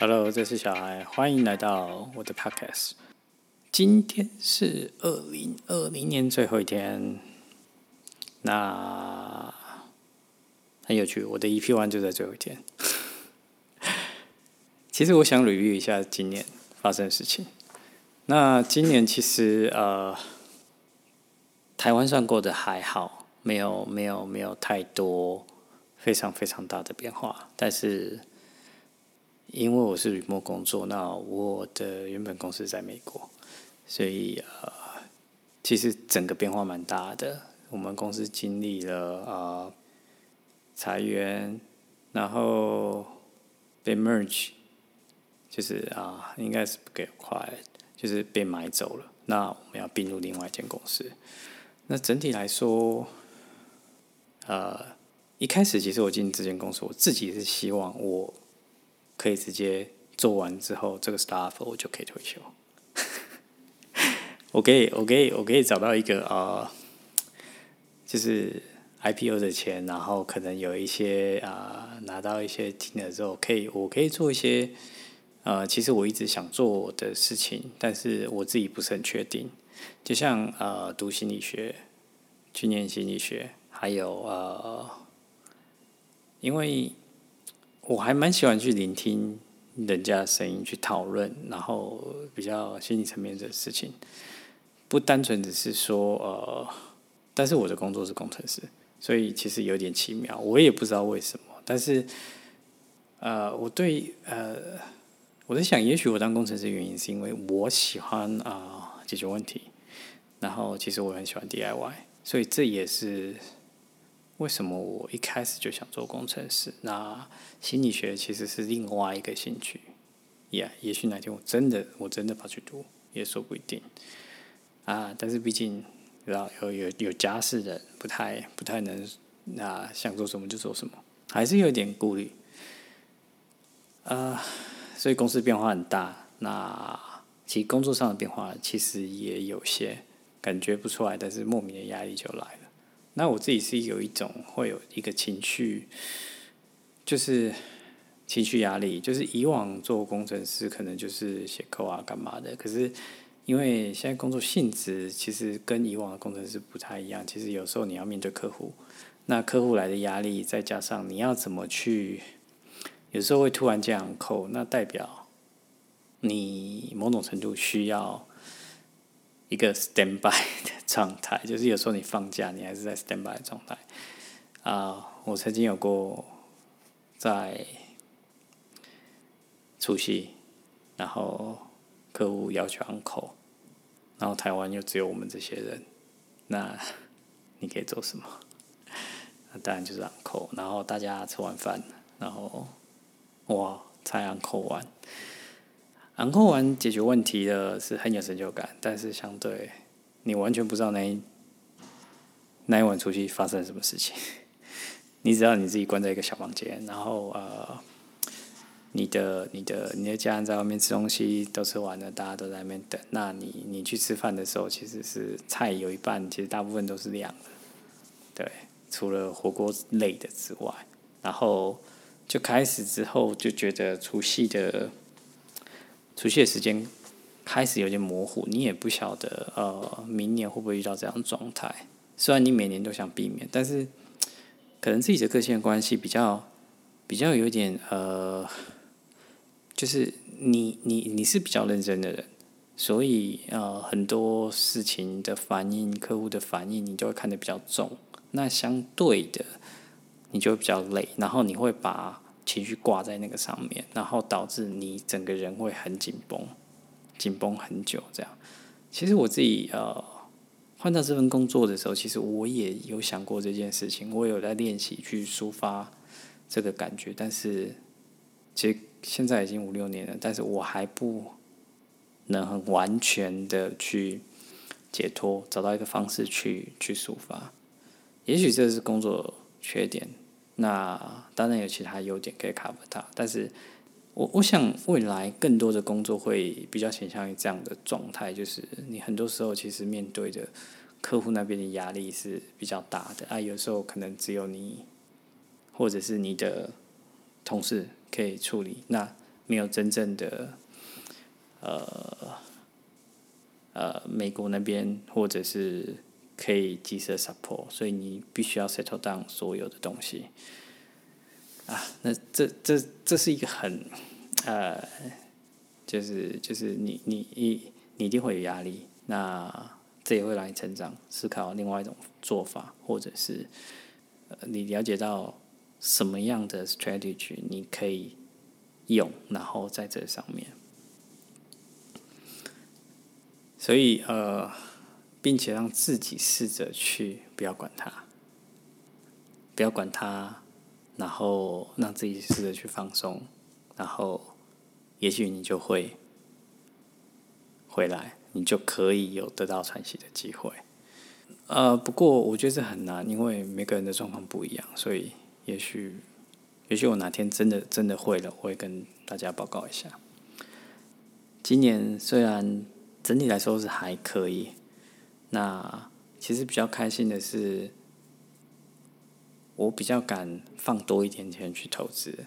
Hello，这是小孩，欢迎来到我的 Podcast。今天是二零二零年最后一天，那很有趣，我的 EP One 就在最后一天。其实我想 review 一下今年发生的事情。那今年其实呃，台湾算过得还好，没有没有没有太多非常非常大的变化。但是因为我是旅墨工作，那我的原本公司在美国，所以呃，其实整个变化蛮大的。我们公司经历了啊裁员，然后被 merge，就是啊，应该是不给快。就是被买走了，那我们要并入另外一间公司。那整体来说，呃，一开始其实我进这间公司，我自己是希望我可以直接做完之后，这个 staff 我就可以退休。我可以，我可以，我可以找到一个啊，就是 IPO 的钱，然后可能有一些啊，拿到一些金额之后，可以，我可以做一些。呃，其实我一直想做的事情，但是我自己不是很确定。就像呃，读心理学，去念心理学，还有呃，因为我还蛮喜欢去聆听人家的声音，去讨论，然后比较心理层面的事情，不单纯只是说呃，但是我的工作是工程师，所以其实有点奇妙，我也不知道为什么，但是呃，我对呃。我在想，也许我当工程师的原因是因为我喜欢啊解决问题，然后其实我很喜欢 DIY，所以这也是为什么我一开始就想做工程师。那心理学其实是另外一个兴趣，也也许哪天我真的我真的跑去读，也说不一定啊。但是毕竟知道有有有家室的，不太不太能那想做什么就做什么，还是有点顾虑啊。所以公司变化很大，那其实工作上的变化其实也有些感觉不出来，但是莫名的压力就来了。那我自己是有一种会有一个情绪，就是情绪压力，就是以往做工程师可能就是写扣啊干嘛的，可是因为现在工作性质其实跟以往的工程师不太一样，其实有时候你要面对客户，那客户来的压力，再加上你要怎么去。有时候会突然这样扣，那代表你某种程度需要一个 stand by 的状态，就是有时候你放假，你还是在 stand by 的状态。啊，我曾经有过在出席，然后客户要求 uncle，，然后台湾又只有我们这些人，那 你可以做什么？那当然就是 uncle，，然后大家吃完饭，然后。哇！才 uncle 完，昂扣完解决问题的是很有成就感，但是相对你完全不知道那一那一晚出去发生了什么事情。你只要你自己关在一个小房间，然后呃，你的你的你的家人在外面吃东西都吃完了，大家都在那边等。那你你去吃饭的时候，其实是菜有一半，其实大部分都是凉的。对，除了火锅类的之外，然后。就开始之后就觉得除夕的除夕的时间开始有点模糊，你也不晓得呃明年会不会遇到这样的状态。虽然你每年都想避免，但是 可能自己的个性关系比较比较有点呃，就是你你你是比较认真的人，所以呃很多事情的反应、客户的反应，你就会看得比较重。那相对的。你就会比较累，然后你会把情绪挂在那个上面，然后导致你整个人会很紧绷，紧绷很久这样。其实我自己呃换到这份工作的时候，其实我也有想过这件事情，我有在练习去抒发这个感觉，但是其实现在已经五六年了，但是我还不能很完全的去解脱，找到一个方式去去抒发。也许这是工作。缺点，那当然有其他优点可以 cover 它，但是我我想未来更多的工作会比较倾向于这样的状态，就是你很多时候其实面对的客户那边的压力是比较大的啊，有时候可能只有你或者是你的同事可以处理，那没有真正的呃呃美国那边或者是可以及时 support，所以你必须要 settle down 所有的东西啊。那这这这是一个很呃，就是就是你你一你一定会有压力，那这也会让你成长，思考另外一种做法，或者是呃你了解到什么样的 strategy 你可以。用，然后在这上面，所以呃，并且让自己试着去不要管它，不要管它，然后让自己试着去放松，然后也许你就会回来，你就可以有得到喘息的机会。呃，不过我觉得这很难，因为每个人的状况不一样，所以也许。也许我哪天真的真的会了，我会跟大家报告一下。今年虽然整体来说是还可以，那其实比较开心的是，我比较敢放多一点钱去投资，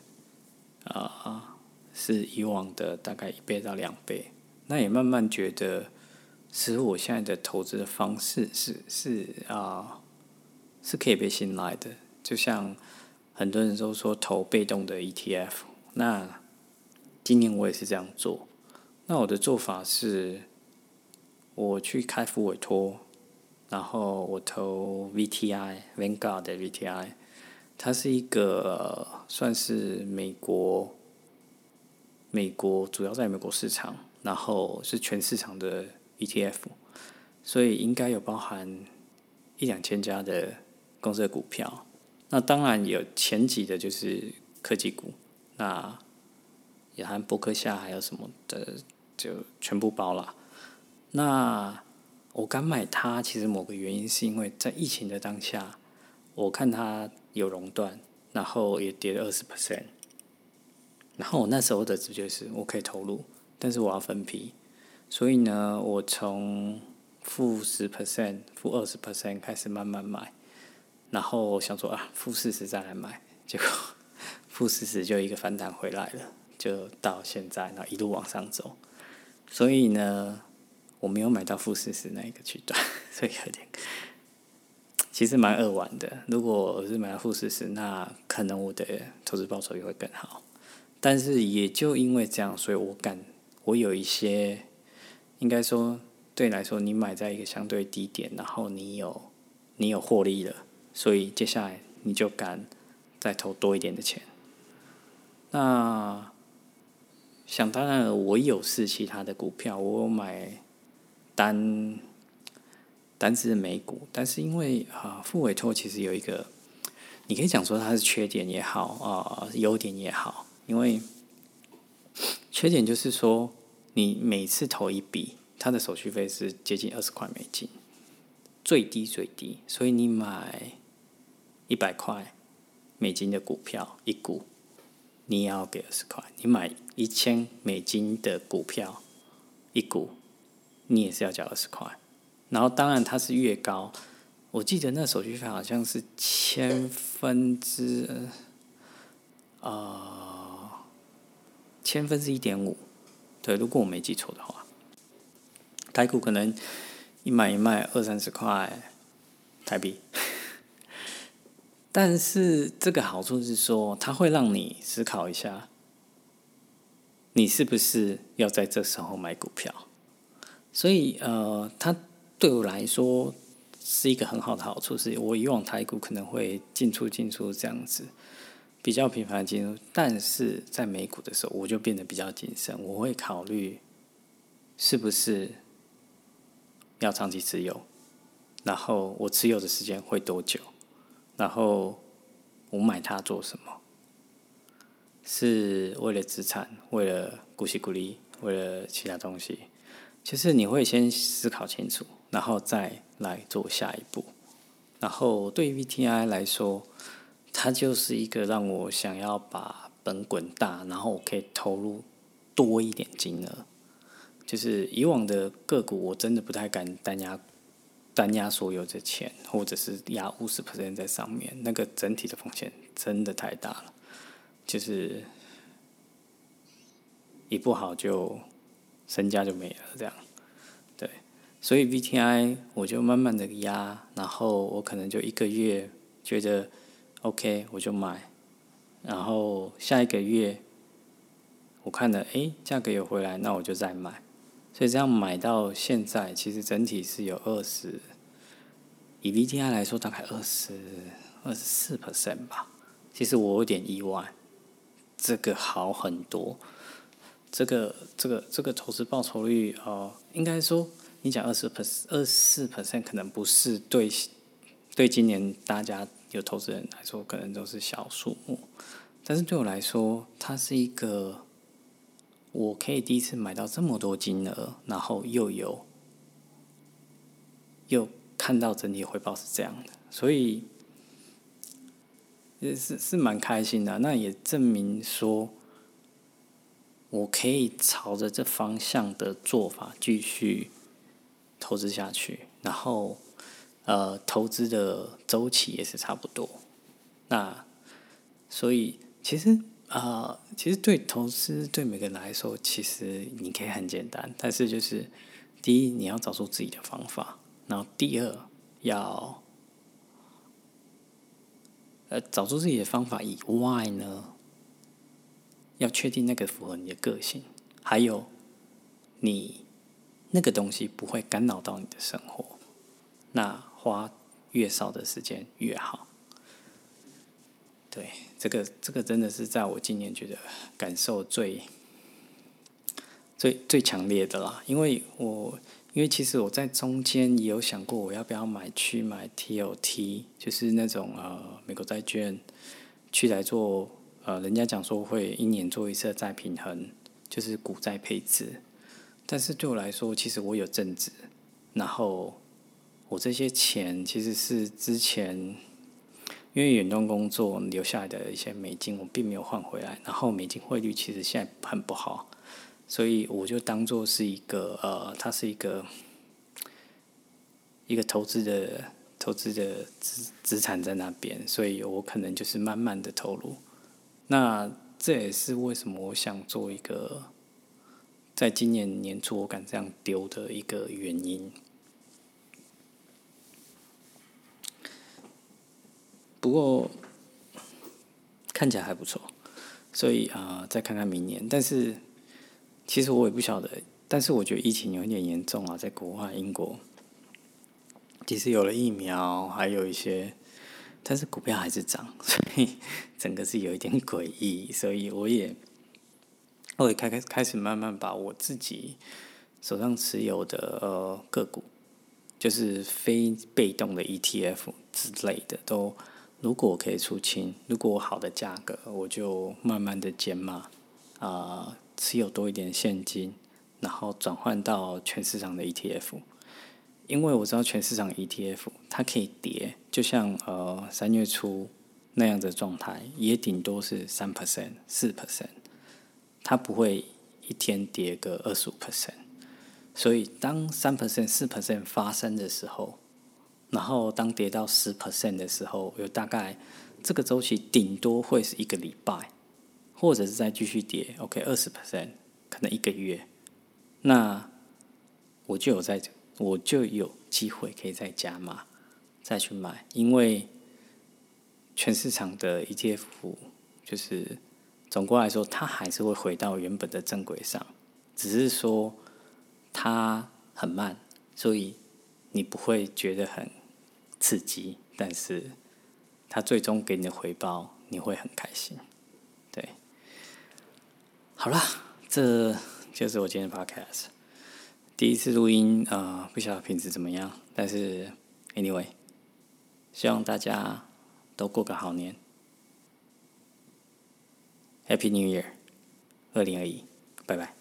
啊，是以往的大概一倍到两倍。那也慢慢觉得，其实我现在的投资的方式是是啊，是可以被信赖的，就像。很多人都说投被动的 ETF，那今年我也是这样做。那我的做法是，我去开副委托，然后我投 VTI，Vanguard 的 VTI，它是一个算是美国，美国主要在美国市场，然后是全市场的 ETF，所以应该有包含一两千家的公司的股票。那当然有前几的，就是科技股，那也含博客下还有什么的，就全部包了。那我敢买它，其实某个原因是因为在疫情的当下，我看它有熔断，然后也跌了二十 percent。然后我那时候的直觉是我可以投入，但是我要分批，所以呢，我从负十 percent、负二十 percent 开始慢慢买。然后想说啊，负四十再来买，结果负四十就一个反弹回来了，就到现在，然后一路往上走。所以呢，我没有买到负四十那一个区段，所以有点，其实蛮扼腕的。如果我是买到负四十，那可能我的投资报酬也会更好。但是也就因为这样，所以我敢，我有一些，应该说对你来说，你买在一个相对低点，然后你有你有获利了。所以接下来你就敢再投多一点的钱。那想当然了，我有是其他的股票，我买单单只美股，但是因为啊，副委托其实有一个，你可以讲说它是缺点也好啊，优点也好。因为缺点就是说，你每次投一笔，它的手续费是接近二十块美金，最低最低，所以你买。一百块美金的股票一股，你也要给二十块。你买一千美金的股票一股，你也是要交二十块。然后当然它是越高，我记得那手续费好像是千分之呃千分之一点五。对，如果我没记错的话，台股可能一买一卖二三十块台币。但是这个好处是说，它会让你思考一下，你是不是要在这时候买股票。所以，呃，它对我来说是一个很好的好处，是我以往台股可能会进出进出这样子，比较频繁进入，但是在美股的时候，我就变得比较谨慎，我会考虑是不是要长期持有，然后我持有的时间会多久。然后我买它做什么？是为了资产，为了股息股利，为了其他东西。其实你会先思考清楚，然后再来做下一步。然后对于 VTI 来说，它就是一个让我想要把本滚大，然后我可以投入多一点金额。就是以往的个股，我真的不太敢单压。单压所有的钱，或者是压五十 percent 在上面，那个整体的风险真的太大了。就是一不好就身家就没了这样，对，所以 VTI 我就慢慢的压，然后我可能就一个月觉得 OK 我就买，然后下一个月我看了诶价格有回来，那我就再买，所以这样买到现在其实整体是有二十，以 VTI 来说大概二十二十四 percent 吧，其实我有点意外。这个好很多，这个这个这个投资报酬率哦，应该说你讲二十 percent 二四 percent 可能不是对对今年大家有投资人来说可能都是小数目，但是对我来说，它是一个我可以第一次买到这么多金额，然后又有又看到整体回报是这样的，所以。也是是蛮开心的，那也证明说，我可以朝着这方向的做法继续投资下去，然后呃，投资的周期也是差不多。那所以其实啊，其实对投资对每个人来说，其实你可以很简单，但是就是第一你要找出自己的方法，然后第二要。呃，找出自己的方法以外呢，要确定那个符合你的个性，还有你那个东西不会干扰到你的生活，那花越少的时间越好。对，这个这个真的是在我今年觉得感受最最最强烈的啦，因为我。因为其实我在中间也有想过，我要不要买去买 TOT，就是那种呃美国债券，去来做呃人家讲说会一年做一次再平衡，就是股债配置。但是对我来说，其实我有正值，然后我这些钱其实是之前因为远端工作留下来的一些美金，我并没有换回来，然后美金汇率其实现在很不好。所以我就当做是一个呃，它是一个一个投资的投资的资资产在那边，所以我可能就是慢慢的投入。那这也是为什么我想做一个在今年年初我敢这样丢的一个原因。不过看起来还不错，所以啊，再看看明年，但是。其实我也不晓得，但是我觉得疫情有一点严重啊，在国外英国，其实有了疫苗，还有一些，但是股票还是涨，所以整个是有一点诡异，所以我也，我也开开开始慢慢把我自己手上持有的呃个股，就是非被动的 ETF 之类的，都如果我可以出清，如果我好的价格，我就慢慢的减码啊。持有多一点现金，然后转换到全市场的 ETF，因为我知道全市场 ETF 它可以跌，就像呃三月初那样的状态，也顶多是三 percent、四 percent，它不会一天跌个二十五 percent。所以当三 percent、四 percent 发生的时候，然后当跌到十 percent 的时候，有大概这个周期顶多会是一个礼拜。或者是再继续跌，OK，二十 percent，可能一个月，那我就有在，我就有机会可以再加码，再去买，因为全市场的 ETF 就是总过来说，它还是会回到原本的正轨上，只是说它很慢，所以你不会觉得很刺激，但是它最终给你的回报，你会很开心。对好了，这就是我今天的 podcast。第一次录音啊，不晓得品质怎么样，但是 anyway，希望大家都过个好年。Happy New Year，二零二一，拜拜。